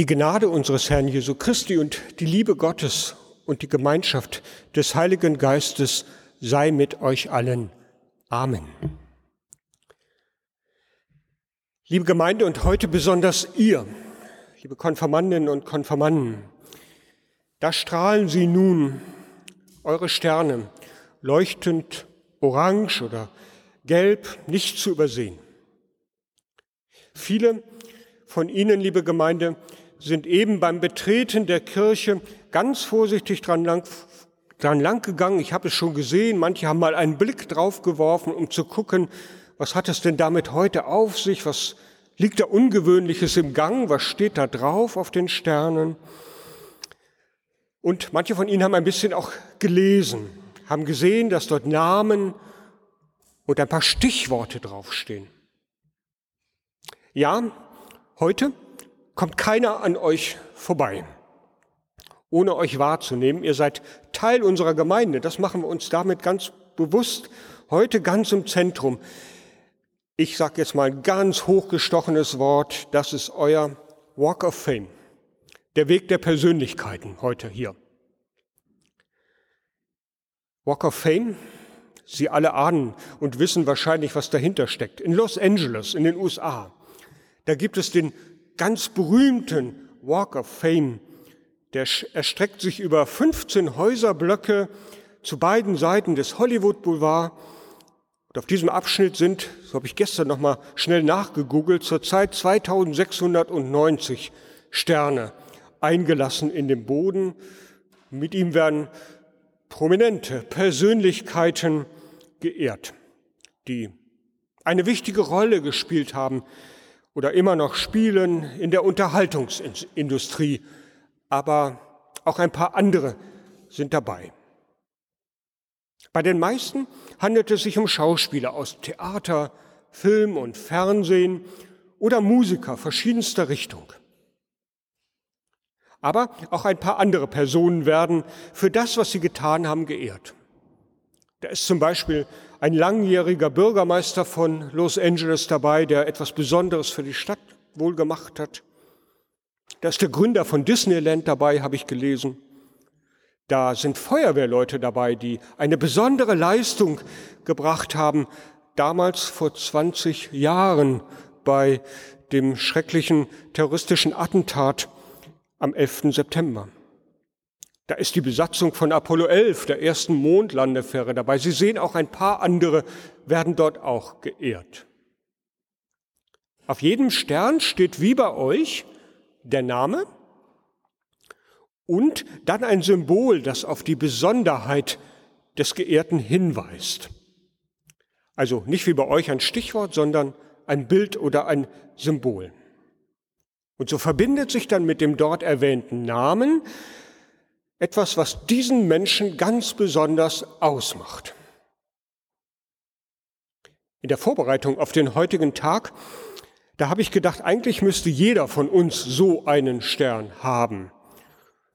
Die Gnade unseres Herrn Jesu Christi und die Liebe Gottes und die Gemeinschaft des Heiligen Geistes sei mit euch allen. Amen. Liebe Gemeinde und heute besonders ihr, liebe Konfirmandinnen und Konfirmanden, da strahlen sie nun, eure Sterne, leuchtend orange oder gelb, nicht zu übersehen. Viele von Ihnen, liebe Gemeinde, sind eben beim Betreten der Kirche ganz vorsichtig dran lang, dran lang gegangen. Ich habe es schon gesehen. Manche haben mal einen Blick drauf geworfen, um zu gucken, was hat es denn damit heute auf sich? Was liegt da Ungewöhnliches im Gang? Was steht da drauf auf den Sternen? Und manche von Ihnen haben ein bisschen auch gelesen, haben gesehen, dass dort Namen und ein paar Stichworte draufstehen. Ja, heute kommt keiner an euch vorbei, ohne euch wahrzunehmen. Ihr seid Teil unserer Gemeinde. Das machen wir uns damit ganz bewusst. Heute ganz im Zentrum. Ich sage jetzt mal ein ganz hochgestochenes Wort. Das ist euer Walk of Fame. Der Weg der Persönlichkeiten heute hier. Walk of Fame. Sie alle ahnen und wissen wahrscheinlich, was dahinter steckt. In Los Angeles, in den USA. Da gibt es den ganz berühmten Walk of Fame. Der erstreckt sich über 15 Häuserblöcke zu beiden Seiten des Hollywood Boulevard. Und auf diesem Abschnitt sind, so habe ich gestern noch mal schnell nachgegoogelt, zurzeit 2690 Sterne eingelassen in den Boden. Mit ihm werden prominente Persönlichkeiten geehrt, die eine wichtige Rolle gespielt haben oder immer noch spielen in der Unterhaltungsindustrie, aber auch ein paar andere sind dabei. Bei den meisten handelt es sich um Schauspieler aus Theater, Film und Fernsehen oder Musiker verschiedenster Richtung. Aber auch ein paar andere Personen werden für das, was sie getan haben, geehrt. Da ist zum Beispiel ein langjähriger Bürgermeister von Los Angeles dabei, der etwas Besonderes für die Stadt wohl gemacht hat. Da ist der Gründer von Disneyland dabei, habe ich gelesen. Da sind Feuerwehrleute dabei, die eine besondere Leistung gebracht haben, damals vor 20 Jahren bei dem schrecklichen terroristischen Attentat am 11. September. Da ist die Besatzung von Apollo 11, der ersten Mondlandefähre dabei. Sie sehen auch ein paar andere werden dort auch geehrt. Auf jedem Stern steht wie bei euch der Name und dann ein Symbol, das auf die Besonderheit des Geehrten hinweist. Also nicht wie bei euch ein Stichwort, sondern ein Bild oder ein Symbol. Und so verbindet sich dann mit dem dort erwähnten Namen etwas, was diesen Menschen ganz besonders ausmacht. In der Vorbereitung auf den heutigen Tag, da habe ich gedacht, eigentlich müsste jeder von uns so einen Stern haben,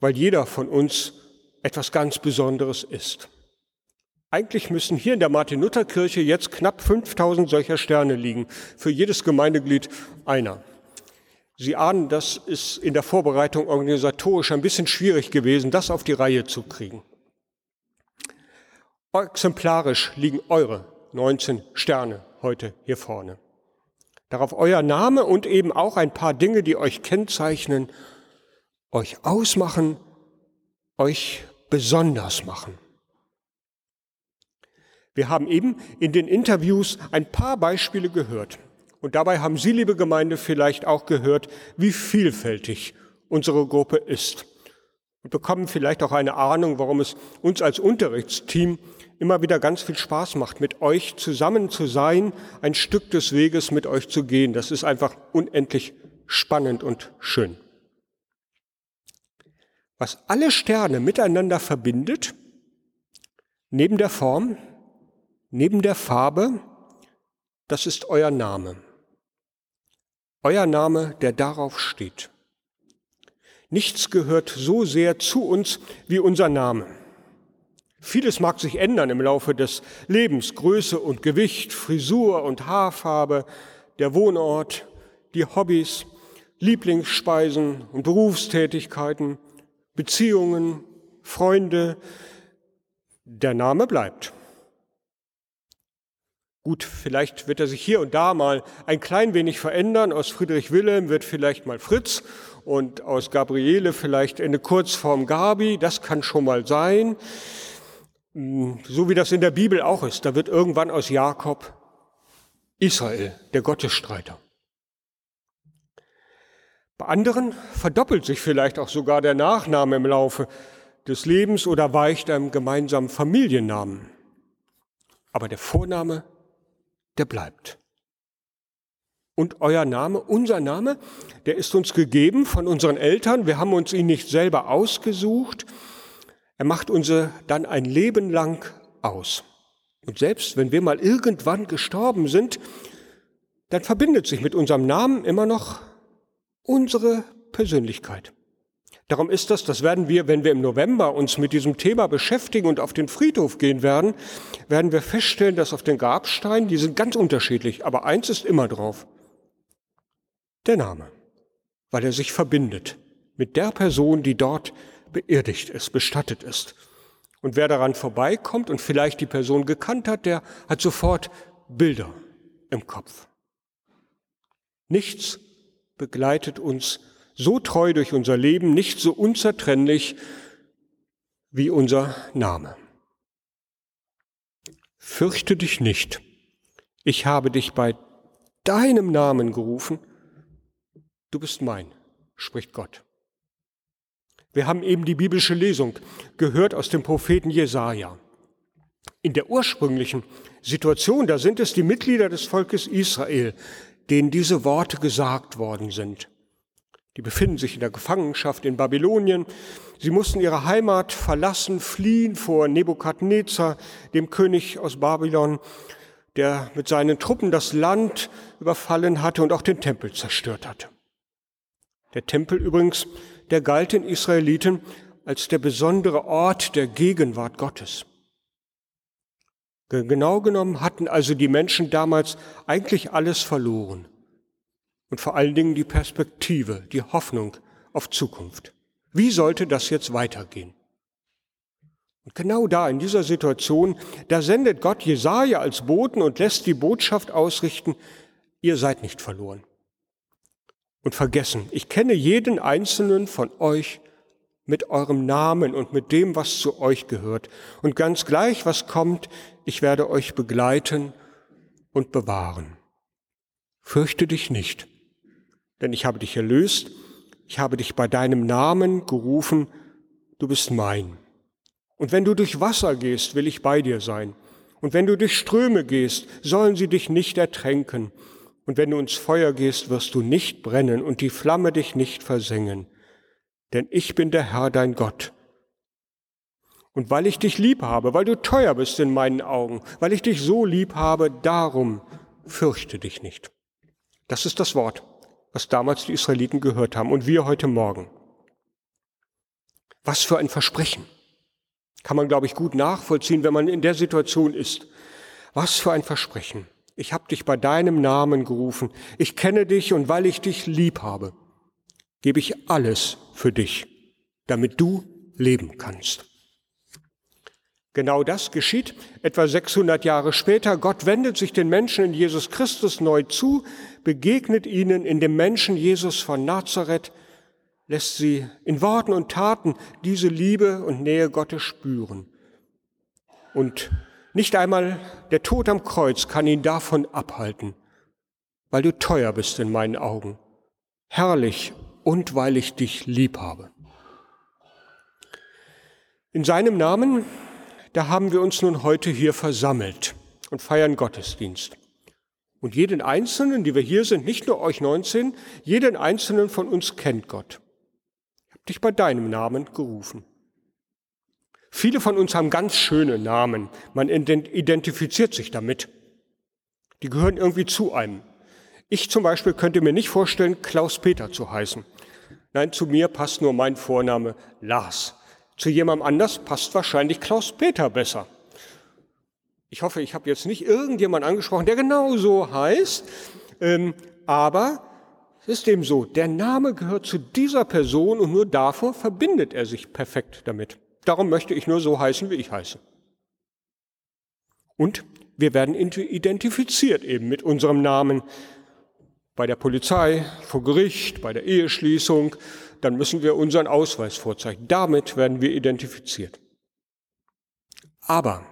weil jeder von uns etwas ganz Besonderes ist. Eigentlich müssen hier in der Martin-Luther-Kirche jetzt knapp 5000 solcher Sterne liegen, für jedes Gemeindeglied einer. Sie ahnen, das ist in der Vorbereitung organisatorisch ein bisschen schwierig gewesen, das auf die Reihe zu kriegen. Exemplarisch liegen eure 19 Sterne heute hier vorne. Darauf euer Name und eben auch ein paar Dinge, die euch kennzeichnen, euch ausmachen, euch besonders machen. Wir haben eben in den Interviews ein paar Beispiele gehört. Und dabei haben Sie, liebe Gemeinde, vielleicht auch gehört, wie vielfältig unsere Gruppe ist. Und bekommen vielleicht auch eine Ahnung, warum es uns als Unterrichtsteam immer wieder ganz viel Spaß macht, mit euch zusammen zu sein, ein Stück des Weges mit euch zu gehen. Das ist einfach unendlich spannend und schön. Was alle Sterne miteinander verbindet, neben der Form, neben der Farbe, das ist euer Name euer Name, der darauf steht. Nichts gehört so sehr zu uns wie unser Name. Vieles mag sich ändern im Laufe des Lebens, Größe und Gewicht, Frisur und Haarfarbe, der Wohnort, die Hobbys, Lieblingsspeisen und Berufstätigkeiten, Beziehungen, Freunde. Der Name bleibt. Gut, vielleicht wird er sich hier und da mal ein klein wenig verändern. Aus Friedrich Wilhelm wird vielleicht mal Fritz und aus Gabriele vielleicht eine Kurzform Gabi. Das kann schon mal sein. Hm, so wie das in der Bibel auch ist. Da wird irgendwann aus Jakob Israel, der Gottesstreiter. Bei anderen verdoppelt sich vielleicht auch sogar der Nachname im Laufe des Lebens oder weicht einem gemeinsamen Familiennamen. Aber der Vorname, der bleibt. Und euer Name, unser Name, der ist uns gegeben von unseren Eltern. Wir haben uns ihn nicht selber ausgesucht. Er macht uns dann ein Leben lang aus. Und selbst wenn wir mal irgendwann gestorben sind, dann verbindet sich mit unserem Namen immer noch unsere Persönlichkeit. Darum ist das, das werden wir, wenn wir im November uns mit diesem Thema beschäftigen und auf den Friedhof gehen werden, werden wir feststellen, dass auf den Grabsteinen, die sind ganz unterschiedlich, aber eins ist immer drauf. Der Name, weil er sich verbindet mit der Person, die dort beerdigt ist, bestattet ist. Und wer daran vorbeikommt und vielleicht die Person gekannt hat, der hat sofort Bilder im Kopf. Nichts begleitet uns so treu durch unser Leben, nicht so unzertrennlich wie unser Name. Fürchte dich nicht. Ich habe dich bei deinem Namen gerufen. Du bist mein, spricht Gott. Wir haben eben die biblische Lesung gehört aus dem Propheten Jesaja. In der ursprünglichen Situation, da sind es die Mitglieder des Volkes Israel, denen diese Worte gesagt worden sind. Die befinden sich in der Gefangenschaft in Babylonien. Sie mussten ihre Heimat verlassen, fliehen vor Nebukadnezar, dem König aus Babylon, der mit seinen Truppen das Land überfallen hatte und auch den Tempel zerstört hatte. Der Tempel übrigens, der galt den Israeliten als der besondere Ort der Gegenwart Gottes. Genau genommen hatten also die Menschen damals eigentlich alles verloren. Und vor allen Dingen die Perspektive, die Hoffnung auf Zukunft. Wie sollte das jetzt weitergehen? Und genau da, in dieser Situation, da sendet Gott Jesaja als Boten und lässt die Botschaft ausrichten, ihr seid nicht verloren. Und vergessen, ich kenne jeden einzelnen von euch mit eurem Namen und mit dem, was zu euch gehört. Und ganz gleich, was kommt, ich werde euch begleiten und bewahren. Fürchte dich nicht, denn ich habe dich erlöst, ich habe dich bei deinem Namen gerufen, du bist mein. Und wenn du durch Wasser gehst, will ich bei dir sein. Und wenn du durch Ströme gehst, sollen sie dich nicht ertränken. Und wenn du ins Feuer gehst, wirst du nicht brennen und die Flamme dich nicht versengen denn ich bin der Herr dein Gott. Und weil ich dich lieb habe, weil du teuer bist in meinen Augen, weil ich dich so lieb habe, darum fürchte dich nicht. Das ist das Wort, was damals die Israeliten gehört haben und wir heute Morgen. Was für ein Versprechen. Kann man, glaube ich, gut nachvollziehen, wenn man in der Situation ist. Was für ein Versprechen. Ich habe dich bei deinem Namen gerufen. Ich kenne dich und weil ich dich lieb habe gebe ich alles für dich, damit du leben kannst. Genau das geschieht etwa 600 Jahre später. Gott wendet sich den Menschen in Jesus Christus neu zu, begegnet ihnen in dem Menschen Jesus von Nazareth, lässt sie in Worten und Taten diese Liebe und Nähe Gottes spüren. Und nicht einmal der Tod am Kreuz kann ihn davon abhalten, weil du teuer bist in meinen Augen, herrlich und weil ich dich lieb habe. In seinem Namen, da haben wir uns nun heute hier versammelt und feiern Gottesdienst. Und jeden Einzelnen, die wir hier sind, nicht nur euch 19, jeden Einzelnen von uns kennt Gott. Ich habe dich bei deinem Namen gerufen. Viele von uns haben ganz schöne Namen. Man identifiziert sich damit. Die gehören irgendwie zu einem. Ich zum Beispiel könnte mir nicht vorstellen, Klaus Peter zu heißen. Nein, zu mir passt nur mein Vorname Lars. Zu jemandem anders passt wahrscheinlich Klaus-Peter besser. Ich hoffe, ich habe jetzt nicht irgendjemand angesprochen, der genau so heißt, ähm, aber Es ist eben so, der Name gehört zu dieser Person und nur davor verbindet er sich perfekt damit. Darum möchte ich nur so heißen, wie ich heiße. Und wir werden identifiziert eben mit unserem Namen bei der Polizei, vor Gericht, bei der Eheschließung. Dann müssen wir unseren Ausweis vorzeigen. Damit werden wir identifiziert. Aber,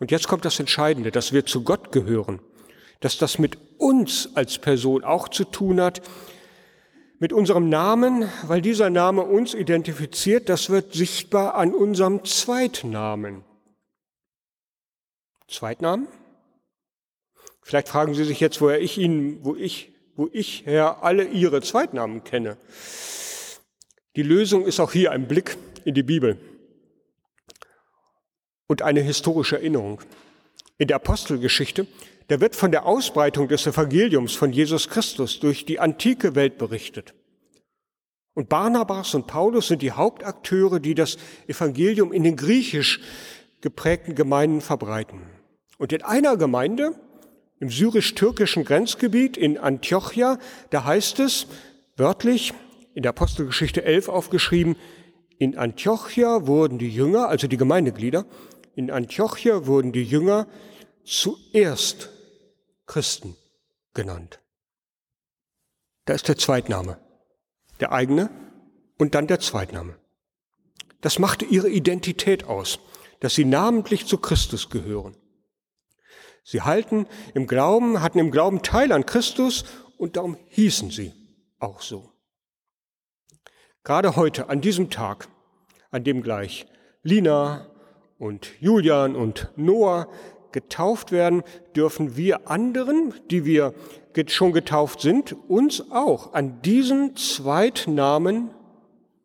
und jetzt kommt das Entscheidende, dass wir zu Gott gehören, dass das mit uns als Person auch zu tun hat, mit unserem Namen, weil dieser Name uns identifiziert, das wird sichtbar an unserem Zweitnamen. Zweitnamen? Vielleicht fragen Sie sich jetzt, woher ich Ihnen, wo ich, wo ich her alle Ihre Zweitnamen kenne. Die Lösung ist auch hier ein Blick in die Bibel und eine historische Erinnerung. In der Apostelgeschichte, da wird von der Ausbreitung des Evangeliums von Jesus Christus durch die antike Welt berichtet. Und Barnabas und Paulus sind die Hauptakteure, die das Evangelium in den griechisch geprägten Gemeinden verbreiten. Und in einer Gemeinde, im syrisch-türkischen Grenzgebiet in Antiochia, da heißt es wörtlich in der Apostelgeschichte 11 aufgeschrieben, in Antiochia wurden die Jünger, also die Gemeindeglieder, in Antiochia wurden die Jünger zuerst Christen genannt. Da ist der Zweitname, der eigene und dann der Zweitname. Das machte ihre Identität aus, dass sie namentlich zu Christus gehören. Sie halten im Glauben, hatten im Glauben Teil an Christus und darum hießen sie auch so. Gerade heute, an diesem Tag, an dem gleich Lina und Julian und Noah getauft werden, dürfen wir anderen, die wir schon getauft sind, uns auch an diesen Zweitnamen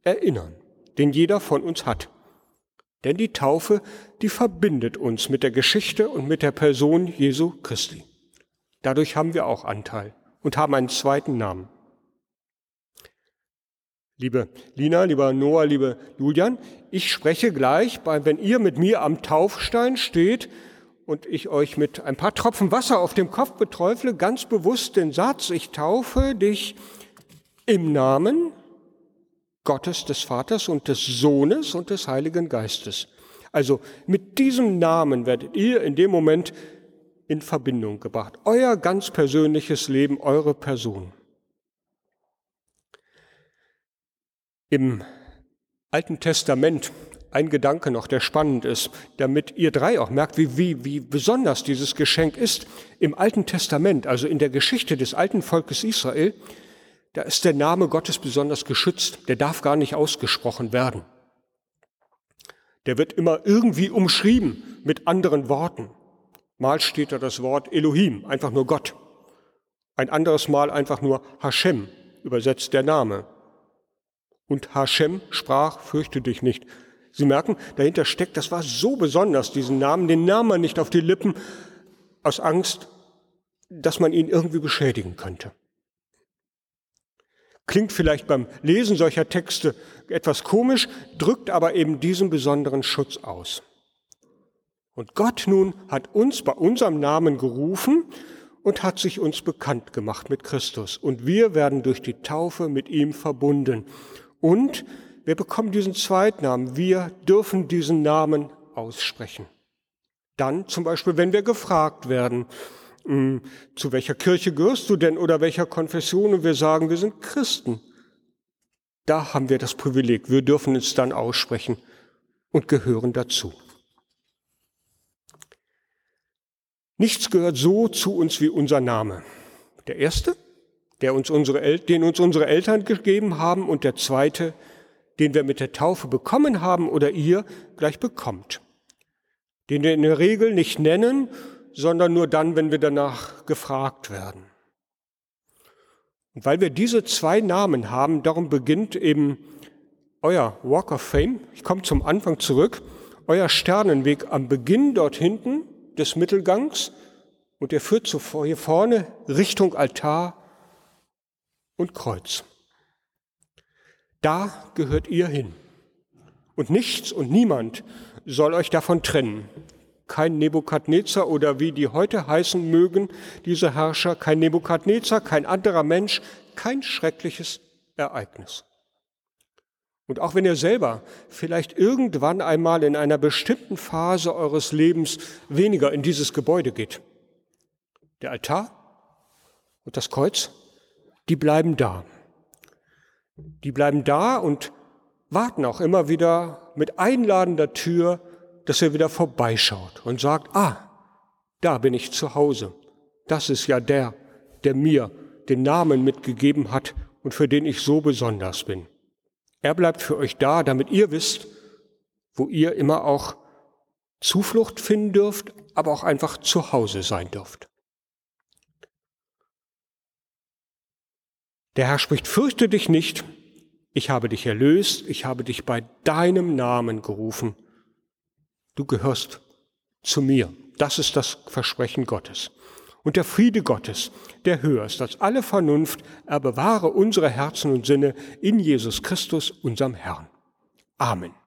erinnern, den jeder von uns hat. Denn die Taufe, die verbindet uns mit der Geschichte und mit der Person Jesu Christi. Dadurch haben wir auch Anteil und haben einen zweiten Namen. Liebe Lina, lieber Noah, liebe Julian, ich spreche gleich, wenn ihr mit mir am Taufstein steht und ich euch mit ein paar Tropfen Wasser auf dem Kopf beträufle, ganz bewusst den Satz, ich taufe dich im Namen Gottes des Vaters und des Sohnes und des Heiligen Geistes. Also mit diesem Namen werdet ihr in dem Moment in Verbindung gebracht. Euer ganz persönliches Leben, eure Person. Im Alten Testament ein Gedanke noch, der spannend ist, damit ihr drei auch merkt, wie, wie, wie besonders dieses Geschenk ist. Im Alten Testament, also in der Geschichte des alten Volkes Israel, da ist der Name Gottes besonders geschützt, der darf gar nicht ausgesprochen werden. Der wird immer irgendwie umschrieben mit anderen Worten. Mal steht da das Wort Elohim, einfach nur Gott. Ein anderes Mal einfach nur Hashem, übersetzt der Name. Und Hashem sprach, fürchte dich nicht. Sie merken, dahinter steckt, das war so besonders, diesen Namen, den nahm man nicht auf die Lippen aus Angst, dass man ihn irgendwie beschädigen könnte. Klingt vielleicht beim Lesen solcher Texte etwas komisch, drückt aber eben diesen besonderen Schutz aus. Und Gott nun hat uns bei unserem Namen gerufen und hat sich uns bekannt gemacht mit Christus. Und wir werden durch die Taufe mit ihm verbunden. Und wir bekommen diesen Zweitnamen. Wir dürfen diesen Namen aussprechen. Dann zum Beispiel, wenn wir gefragt werden, hm, zu welcher Kirche gehörst du denn oder welcher Konfession und wir sagen, wir sind Christen. Da haben wir das Privileg, wir dürfen es dann aussprechen und gehören dazu. Nichts gehört so zu uns wie unser Name. Der erste, der uns unsere, den uns unsere Eltern gegeben haben und der zweite, den wir mit der Taufe bekommen haben oder ihr gleich bekommt. Den wir in der Regel nicht nennen sondern nur dann, wenn wir danach gefragt werden. Und weil wir diese zwei Namen haben, darum beginnt eben euer Walk of Fame. Ich komme zum Anfang zurück. Euer Sternenweg am Beginn dort hinten des Mittelgangs und er führt so hier vorne Richtung Altar und Kreuz. Da gehört ihr hin. Und nichts und niemand soll euch davon trennen kein Nebukadnezar oder wie die heute heißen mögen, diese Herrscher, kein Nebukadnezar, kein anderer Mensch, kein schreckliches Ereignis. Und auch wenn ihr selber vielleicht irgendwann einmal in einer bestimmten Phase eures Lebens weniger in dieses Gebäude geht, der Altar und das Kreuz, die bleiben da. Die bleiben da und warten auch immer wieder mit einladender Tür, dass er wieder vorbeischaut und sagt, ah, da bin ich zu Hause. Das ist ja der, der mir den Namen mitgegeben hat und für den ich so besonders bin. Er bleibt für euch da, damit ihr wisst, wo ihr immer auch Zuflucht finden dürft, aber auch einfach zu Hause sein dürft. Der Herr spricht, fürchte dich nicht, ich habe dich erlöst, ich habe dich bei deinem Namen gerufen. Du gehörst zu mir. Das ist das Versprechen Gottes. Und der Friede Gottes, der höher ist als alle Vernunft, er bewahre unsere Herzen und Sinne in Jesus Christus, unserem Herrn. Amen.